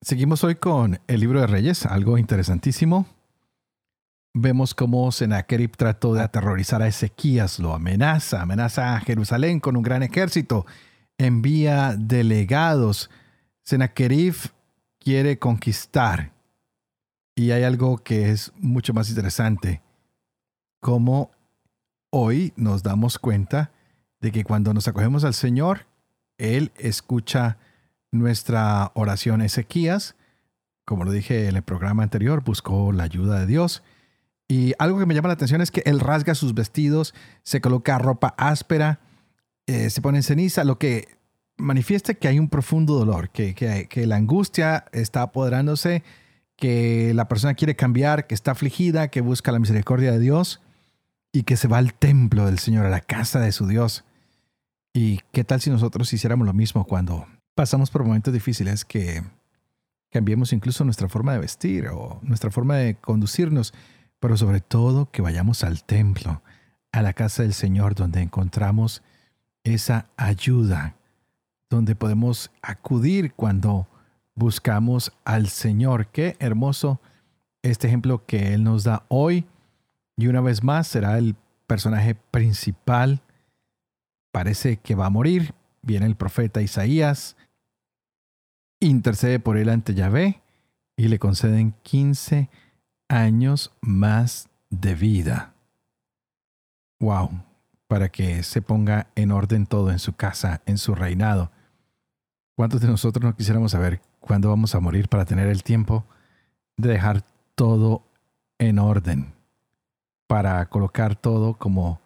Seguimos hoy con el libro de Reyes, algo interesantísimo. Vemos cómo Sennacherib trató de aterrorizar a Ezequías, lo amenaza, amenaza a Jerusalén con un gran ejército, envía delegados. Sennacherib quiere conquistar. Y hay algo que es mucho más interesante, cómo hoy nos damos cuenta de que cuando nos acogemos al Señor, Él escucha nuestra oración Ezequías, como lo dije en el programa anterior, buscó la ayuda de Dios. Y algo que me llama la atención es que él rasga sus vestidos, se coloca ropa áspera, eh, se pone en ceniza, lo que manifiesta que hay un profundo dolor, que, que la angustia está apoderándose, que la persona quiere cambiar, que está afligida, que busca la misericordia de Dios y que se va al templo del Señor, a la casa de su Dios. ¿Y qué tal si nosotros hiciéramos lo mismo cuando pasamos por momentos difíciles que cambiemos incluso nuestra forma de vestir o nuestra forma de conducirnos, pero sobre todo que vayamos al templo, a la casa del Señor, donde encontramos esa ayuda, donde podemos acudir cuando buscamos al Señor. Qué hermoso este ejemplo que Él nos da hoy. Y una vez más será el personaje principal. Parece que va a morir. Viene el profeta Isaías intercede por él ante Yahvé y le conceden 15 años más de vida. Wow, para que se ponga en orden todo en su casa, en su reinado. ¿Cuántos de nosotros no quisiéramos saber cuándo vamos a morir para tener el tiempo de dejar todo en orden? Para colocar todo como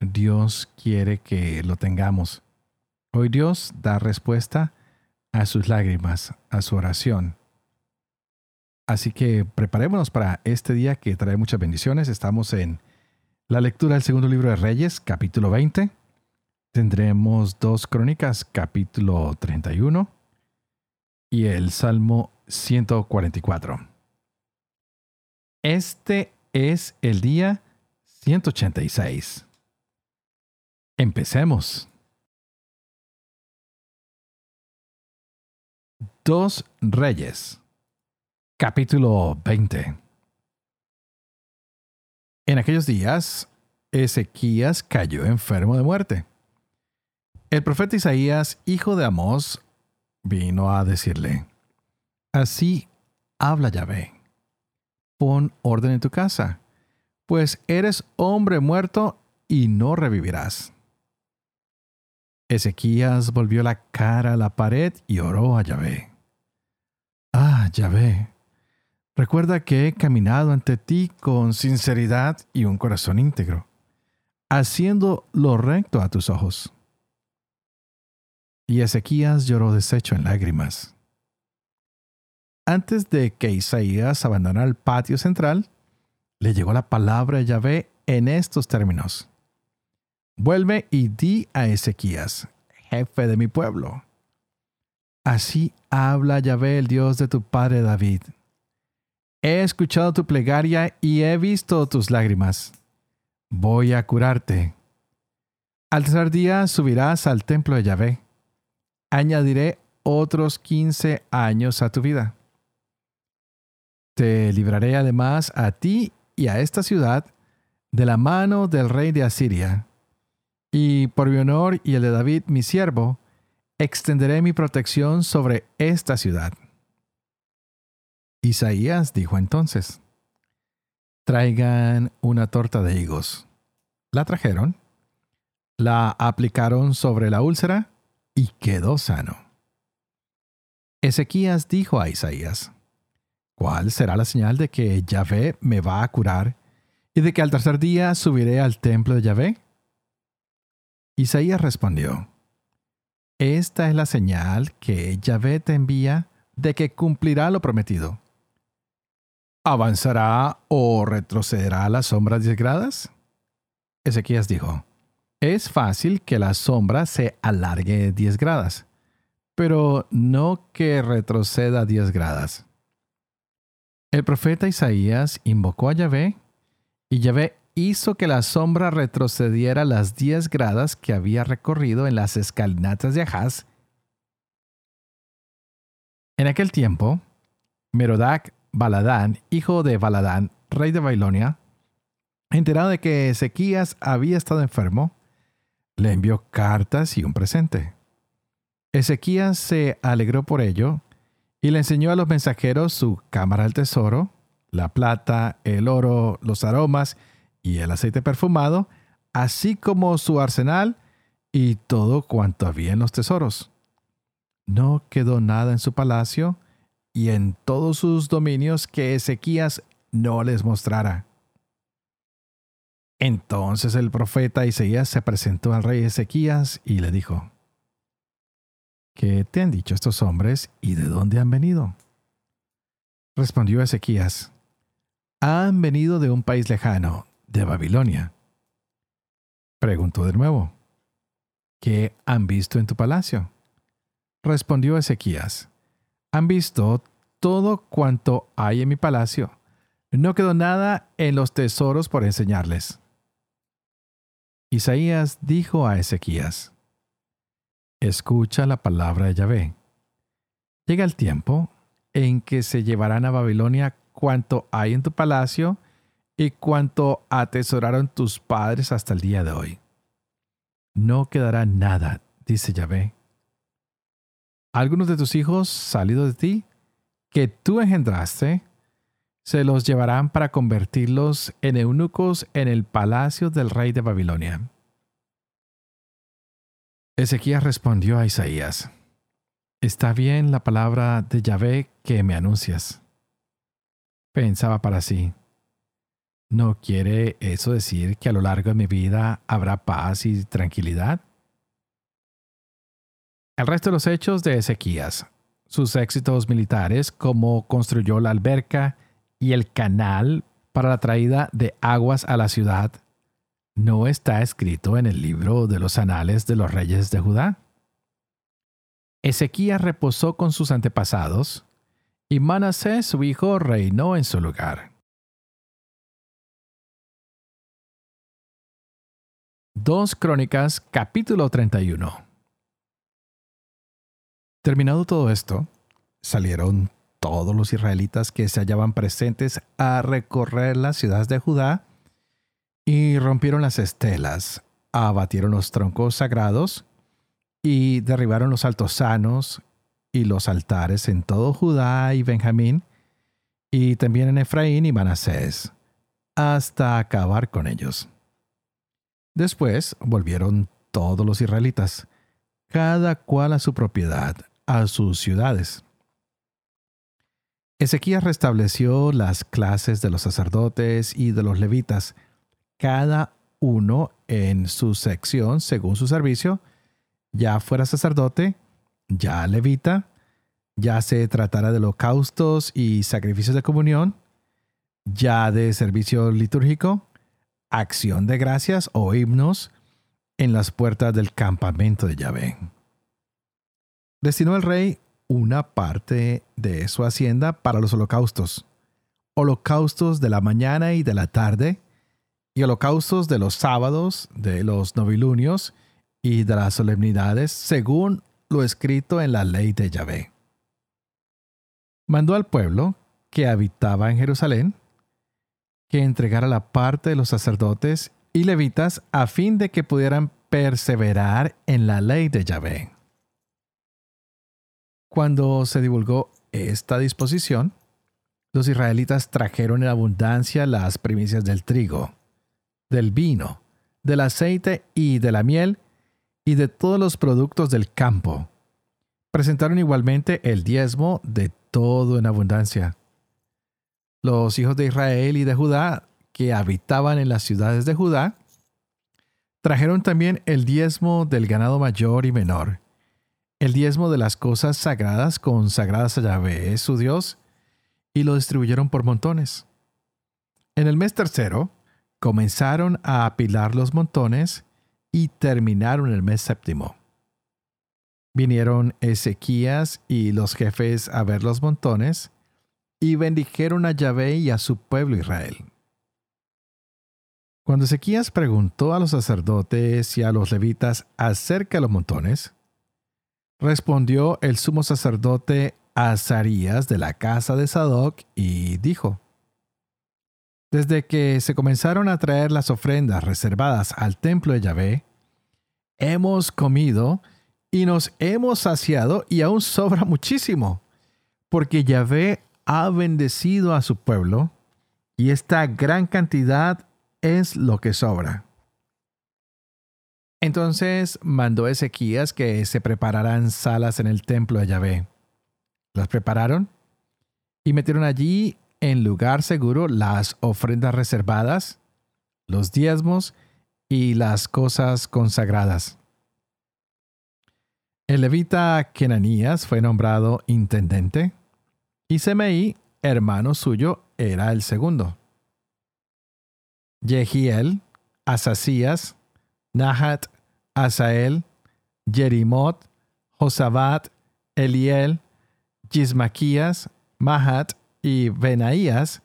Dios quiere que lo tengamos. Hoy Dios da respuesta a sus lágrimas, a su oración. Así que preparémonos para este día que trae muchas bendiciones. Estamos en la lectura del segundo libro de Reyes, capítulo 20. Tendremos dos crónicas, capítulo 31 y el Salmo 144. Este es el día 186. Empecemos. Dos Reyes, capítulo 20. En aquellos días, Ezequías cayó enfermo de muerte. El profeta Isaías, hijo de Amós, vino a decirle, Así habla Yahvé, pon orden en tu casa, pues eres hombre muerto y no revivirás. Ezequías volvió la cara a la pared y oró a Yahvé. Ah, Yahvé, recuerda que he caminado ante ti con sinceridad y un corazón íntegro, haciendo lo recto a tus ojos. Y Ezequías lloró deshecho en lágrimas. Antes de que Isaías abandonara el patio central, le llegó la palabra de Yahvé en estos términos. Vuelve y di a Ezequías, jefe de mi pueblo. Así habla Yahvé, el Dios de tu padre David. He escuchado tu plegaria y he visto tus lágrimas. Voy a curarte. Al tercer día subirás al templo de Yahvé. Añadiré otros quince años a tu vida. Te libraré además a ti y a esta ciudad de la mano del rey de Asiria y por mi honor y el de David, mi siervo, extenderé mi protección sobre esta ciudad. Isaías dijo entonces, traigan una torta de higos. La trajeron, la aplicaron sobre la úlcera y quedó sano. Ezequías dijo a Isaías, ¿cuál será la señal de que Yahvé me va a curar y de que al tercer día subiré al templo de Yahvé? Isaías respondió, Esta es la señal que Yahvé te envía de que cumplirá lo prometido. ¿Avanzará o retrocederá a las sombras 10 gradas? Ezequías dijo, es fácil que la sombra se alargue 10 gradas, pero no que retroceda 10 gradas. El profeta Isaías invocó a Yahvé y Yahvé hizo que la sombra retrocediera las 10 gradas que había recorrido en las escalinatas de Ahaz. En aquel tiempo, Merodac Baladán, hijo de Baladán, rey de Babilonia, enterado de que Ezequías había estado enfermo, le envió cartas y un presente. Ezequías se alegró por ello y le enseñó a los mensajeros su cámara del tesoro, la plata, el oro, los aromas y el aceite perfumado, así como su arsenal y todo cuanto había en los tesoros. No quedó nada en su palacio, y en todos sus dominios que Ezequías no les mostrara. Entonces el profeta Isaías se presentó al rey Ezequías y le dijo, ¿Qué te han dicho estos hombres y de dónde han venido? Respondió Ezequías, han venido de un país lejano, de Babilonia. Preguntó de nuevo, ¿qué han visto en tu palacio? Respondió Ezequías, han visto todo cuanto hay en mi palacio. No quedó nada en los tesoros por enseñarles. Isaías dijo a Ezequías, Escucha la palabra de Yahvé. Llega el tiempo en que se llevarán a Babilonia cuanto hay en tu palacio y cuanto atesoraron tus padres hasta el día de hoy. No quedará nada, dice Yahvé, algunos de tus hijos salidos de ti, que tú engendraste, se los llevarán para convertirlos en eunucos en el palacio del rey de Babilonia. Ezequías respondió a Isaías, Está bien la palabra de Yahvé que me anuncias. Pensaba para sí, ¿no quiere eso decir que a lo largo de mi vida habrá paz y tranquilidad? El resto de los hechos de Ezequías, sus éxitos militares, como construyó la alberca y el canal para la traída de aguas a la ciudad, no está escrito en el libro de los anales de los reyes de Judá. Ezequías reposó con sus antepasados, y Manasés su hijo reinó en su lugar. Dos Crónicas capítulo 31 Terminado todo esto, salieron todos los israelitas que se hallaban presentes a recorrer las ciudades de Judá y rompieron las estelas, abatieron los troncos sagrados y derribaron los altosanos y los altares en todo Judá y Benjamín y también en Efraín y Manasés, hasta acabar con ellos. Después volvieron todos los israelitas, cada cual a su propiedad, a sus ciudades. Ezequías restableció las clases de los sacerdotes y de los levitas, cada uno en su sección según su servicio, ya fuera sacerdote, ya levita, ya se tratara de holocaustos y sacrificios de comunión, ya de servicio litúrgico, acción de gracias o himnos en las puertas del campamento de Yahvé destinó el rey una parte de su hacienda para los holocaustos, holocaustos de la mañana y de la tarde, y holocaustos de los sábados, de los novilunios y de las solemnidades, según lo escrito en la ley de Yahvé. Mandó al pueblo que habitaba en Jerusalén que entregara la parte de los sacerdotes y levitas a fin de que pudieran perseverar en la ley de Yahvé. Cuando se divulgó esta disposición, los israelitas trajeron en abundancia las primicias del trigo, del vino, del aceite y de la miel, y de todos los productos del campo. Presentaron igualmente el diezmo de todo en abundancia. Los hijos de Israel y de Judá, que habitaban en las ciudades de Judá, trajeron también el diezmo del ganado mayor y menor, el diezmo de las cosas sagradas consagradas a Yahvé, su Dios, y lo distribuyeron por montones. En el mes tercero, comenzaron a apilar los montones y terminaron el mes séptimo. Vinieron Ezequías y los jefes a ver los montones y bendijeron a Yahvé y a su pueblo Israel. Cuando Ezequías preguntó a los sacerdotes y a los levitas acerca de los montones, respondió el sumo sacerdote Azarías de la casa de Sadoc y dijo, Desde que se comenzaron a traer las ofrendas reservadas al templo de Yahvé, hemos comido y nos hemos saciado y aún sobra muchísimo, porque Yahvé ha bendecido a su pueblo y esta gran cantidad es lo que sobra. Entonces mandó Ezequías que se prepararan salas en el templo de Yahvé. Las prepararon y metieron allí en lugar seguro las ofrendas reservadas, los diezmos y las cosas consagradas. El levita Kenanías fue nombrado intendente y Semeí, hermano suyo, era el segundo. Yehiel, Asasías, Nahat, Asael, Jerimot, Josabat, Eliel, Gismaquías, Mahat y Benaías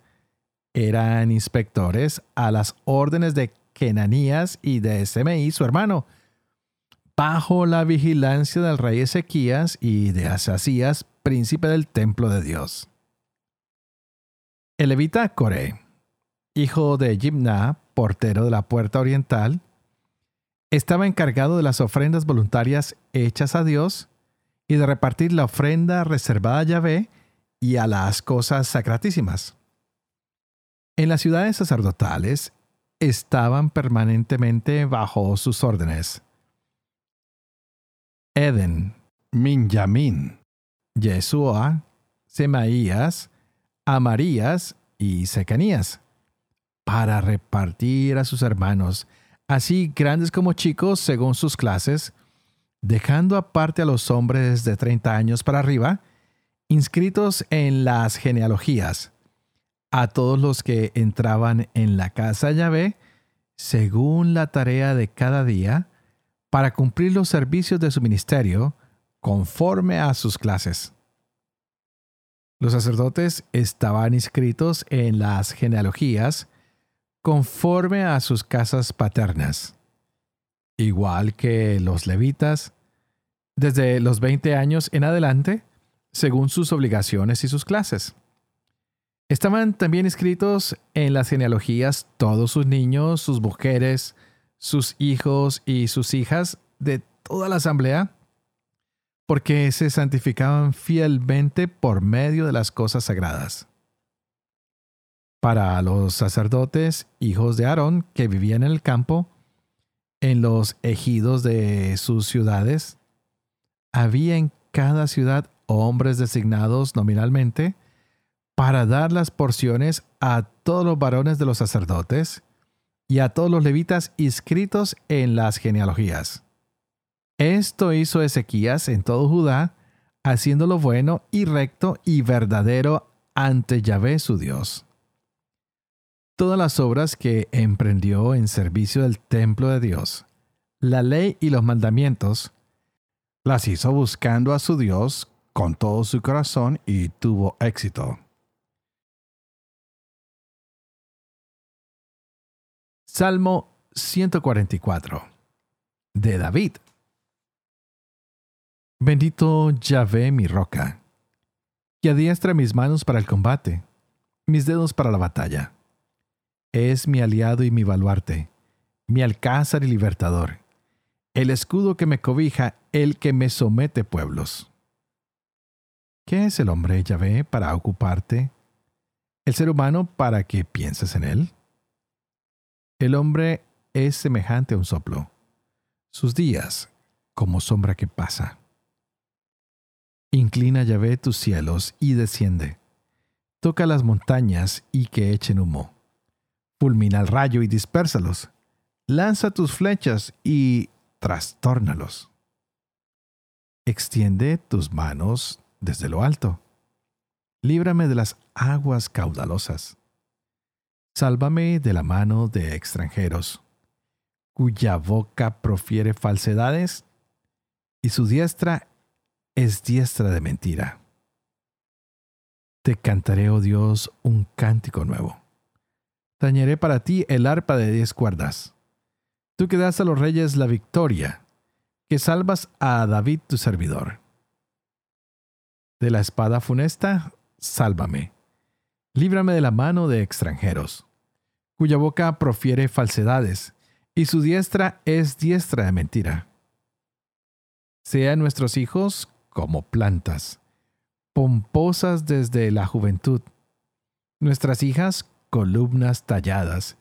eran inspectores a las órdenes de Kenanías y de Semeí, su hermano, bajo la vigilancia del rey Ezequías y de Asasías, príncipe del templo de Dios. El levita Coré, hijo de Jimna, portero de la puerta oriental, estaba encargado de las ofrendas voluntarias hechas a Dios y de repartir la ofrenda reservada a Yahvé y a las cosas sacratísimas. En las ciudades sacerdotales estaban permanentemente bajo sus órdenes. Eden, Minyamin, Yeshua, Semaías, Amarías y Secanías, para repartir a sus hermanos así grandes como chicos según sus clases, dejando aparte a los hombres de 30 años para arriba, inscritos en las genealogías, a todos los que entraban en la casa Yahvé, según la tarea de cada día, para cumplir los servicios de su ministerio, conforme a sus clases. Los sacerdotes estaban inscritos en las genealogías, conforme a sus casas paternas, igual que los levitas, desde los 20 años en adelante, según sus obligaciones y sus clases. Estaban también escritos en las genealogías todos sus niños, sus mujeres, sus hijos y sus hijas de toda la asamblea, porque se santificaban fielmente por medio de las cosas sagradas para los sacerdotes, hijos de Aarón, que vivían en el campo, en los ejidos de sus ciudades. Había en cada ciudad hombres designados nominalmente para dar las porciones a todos los varones de los sacerdotes y a todos los levitas inscritos en las genealogías. Esto hizo Ezequías en todo Judá, haciendo lo bueno y recto y verdadero ante Yahvé su Dios. Todas las obras que emprendió en servicio del templo de Dios, la ley y los mandamientos, las hizo buscando a su Dios con todo su corazón y tuvo éxito. Salmo 144 de David. Bendito Yahvé mi roca, que adiestra mis manos para el combate, mis dedos para la batalla es mi aliado y mi baluarte, mi alcázar y libertador, el escudo que me cobija, el que me somete pueblos. ¿Qué es el hombre, Yahvé, para ocuparte? ¿El ser humano para que pienses en él? El hombre es semejante a un soplo, sus días como sombra que pasa. Inclina Yahvé tus cielos y desciende. Toca las montañas y que echen humo fulmina el rayo y dispérsalos. Lanza tus flechas y trastórnalos. Extiende tus manos desde lo alto. líbrame de las aguas caudalosas. Sálvame de la mano de extranjeros, cuya boca profiere falsedades y su diestra es diestra de mentira. Te cantaré, oh Dios, un cántico nuevo. Tañeré para ti el arpa de diez cuerdas. Tú que das a los reyes la victoria, que salvas a David tu servidor. De la espada funesta, sálvame. Líbrame de la mano de extranjeros, cuya boca profiere falsedades, y su diestra es diestra de mentira. Sean nuestros hijos como plantas, pomposas desde la juventud, nuestras hijas columnas talladas,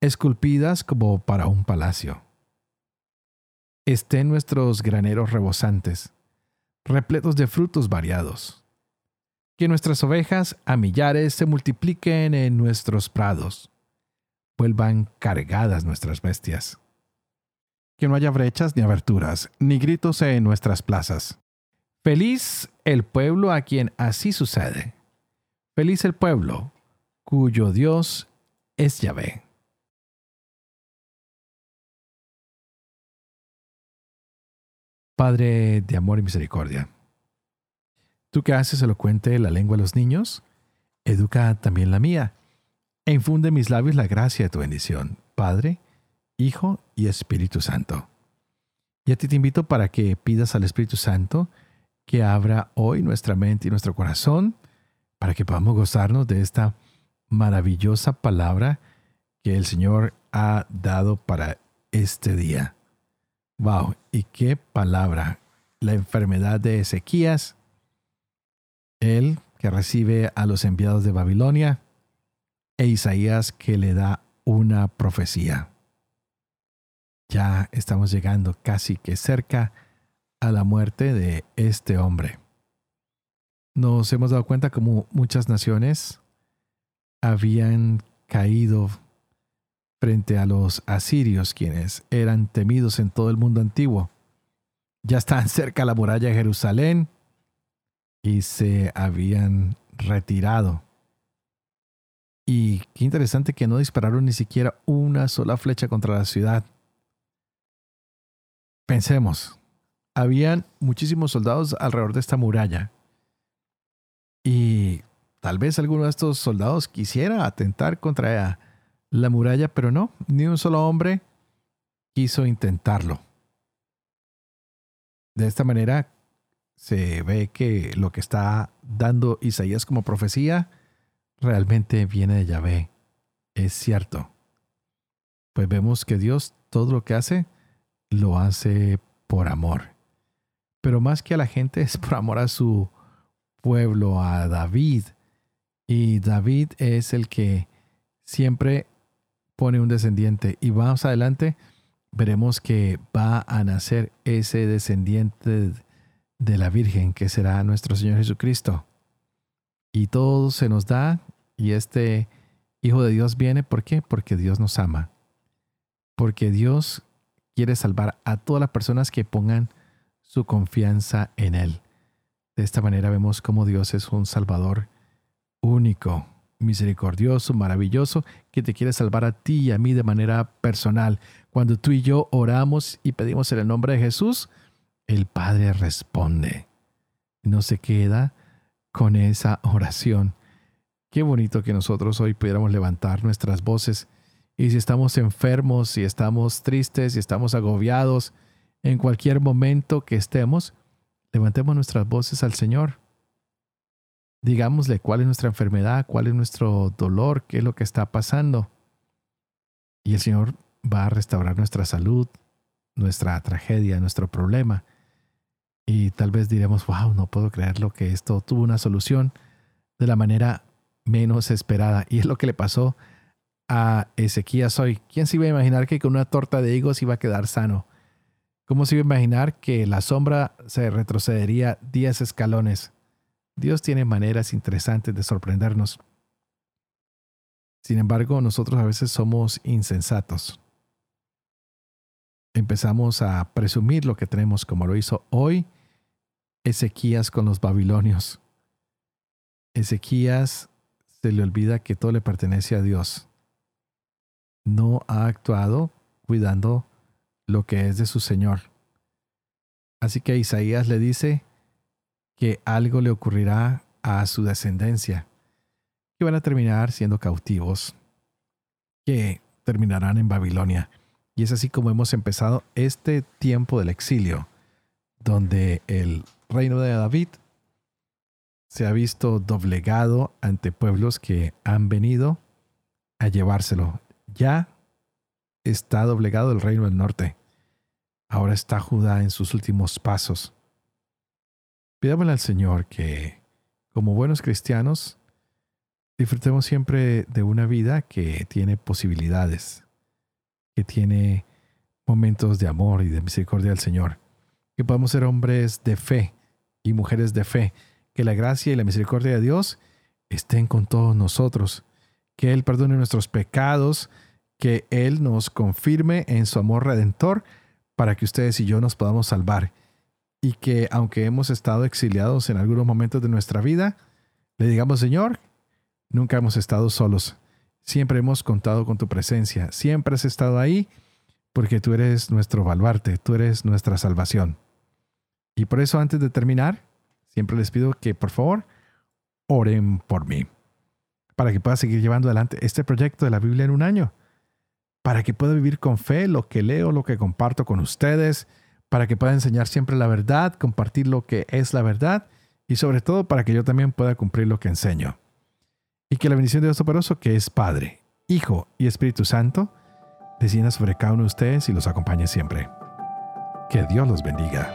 esculpidas como para un palacio. Estén nuestros graneros rebosantes, repletos de frutos variados. Que nuestras ovejas a millares se multipliquen en nuestros prados. Vuelvan cargadas nuestras bestias. Que no haya brechas ni aberturas, ni gritos en nuestras plazas. Feliz el pueblo a quien así sucede. Feliz el pueblo cuyo Dios es Yahvé. Padre de amor y misericordia, tú que haces elocuente la lengua de los niños, educa también la mía, e infunde en mis labios la gracia de tu bendición, Padre, Hijo y Espíritu Santo. Y a ti te invito para que pidas al Espíritu Santo que abra hoy nuestra mente y nuestro corazón para que podamos gozarnos de esta maravillosa palabra que el Señor ha dado para este día. Wow, y qué palabra. La enfermedad de Ezequías, él que recibe a los enviados de Babilonia, e Isaías que le da una profecía. Ya estamos llegando casi que cerca a la muerte de este hombre. Nos hemos dado cuenta como muchas naciones habían caído frente a los asirios, quienes eran temidos en todo el mundo antiguo. Ya estaban cerca la muralla de Jerusalén y se habían retirado. Y qué interesante que no dispararon ni siquiera una sola flecha contra la ciudad. Pensemos, habían muchísimos soldados alrededor de esta muralla. Y tal vez alguno de estos soldados quisiera atentar contra la muralla, pero no, ni un solo hombre quiso intentarlo. De esta manera se ve que lo que está dando Isaías como profecía realmente viene de Yahvé. Es cierto. Pues vemos que Dios todo lo que hace lo hace por amor. Pero más que a la gente es por amor a su pueblo, a David. Y David es el que siempre pone un descendiente. Y más adelante veremos que va a nacer ese descendiente de la Virgen, que será nuestro Señor Jesucristo. Y todo se nos da y este Hijo de Dios viene, ¿por qué? Porque Dios nos ama. Porque Dios quiere salvar a todas las personas que pongan su confianza en Él. De esta manera vemos cómo Dios es un Salvador único, misericordioso, maravilloso, que te quiere salvar a ti y a mí de manera personal. Cuando tú y yo oramos y pedimos en el nombre de Jesús, el Padre responde. No se queda con esa oración. Qué bonito que nosotros hoy pudiéramos levantar nuestras voces y si estamos enfermos, si estamos tristes, si estamos agobiados, en cualquier momento que estemos, levantemos nuestras voces al Señor digámosle cuál es nuestra enfermedad, cuál es nuestro dolor, qué es lo que está pasando. Y el Señor va a restaurar nuestra salud, nuestra tragedia, nuestro problema. Y tal vez diremos, wow, no puedo creerlo que esto tuvo una solución de la manera menos esperada. Y es lo que le pasó a Ezequías hoy. ¿Quién se iba a imaginar que con una torta de higos iba a quedar sano? ¿Cómo se iba a imaginar que la sombra se retrocedería 10 escalones? Dios tiene maneras interesantes de sorprendernos. Sin embargo, nosotros a veces somos insensatos. Empezamos a presumir lo que tenemos como lo hizo hoy Ezequías con los babilonios. Ezequías se le olvida que todo le pertenece a Dios. No ha actuado cuidando lo que es de su Señor. Así que Isaías le dice que algo le ocurrirá a su descendencia, que van a terminar siendo cautivos, que terminarán en Babilonia. Y es así como hemos empezado este tiempo del exilio, donde el reino de David se ha visto doblegado ante pueblos que han venido a llevárselo. Ya está doblegado el reino del norte. Ahora está Judá en sus últimos pasos. Pidámosle al Señor que, como buenos cristianos, disfrutemos siempre de una vida que tiene posibilidades, que tiene momentos de amor y de misericordia del Señor, que podamos ser hombres de fe y mujeres de fe, que la gracia y la misericordia de Dios estén con todos nosotros, que Él perdone nuestros pecados, que Él nos confirme en su amor redentor para que ustedes y yo nos podamos salvar. Y que aunque hemos estado exiliados en algunos momentos de nuestra vida, le digamos, Señor, nunca hemos estado solos, siempre hemos contado con tu presencia, siempre has estado ahí porque tú eres nuestro baluarte, tú eres nuestra salvación. Y por eso antes de terminar, Siempre les pido que por favor oren por mí, para que pueda seguir llevando adelante este proyecto de la Biblia en un año, para que pueda vivir con fe lo que leo, lo que comparto con ustedes, para que pueda enseñar siempre la verdad, compartir lo que es la verdad y sobre todo para que yo también pueda cumplir lo que enseño. Y que la bendición de Dios Toporoso, que es Padre, Hijo y Espíritu Santo, descienda sobre cada uno de ustedes y los acompañe siempre. Que Dios los bendiga.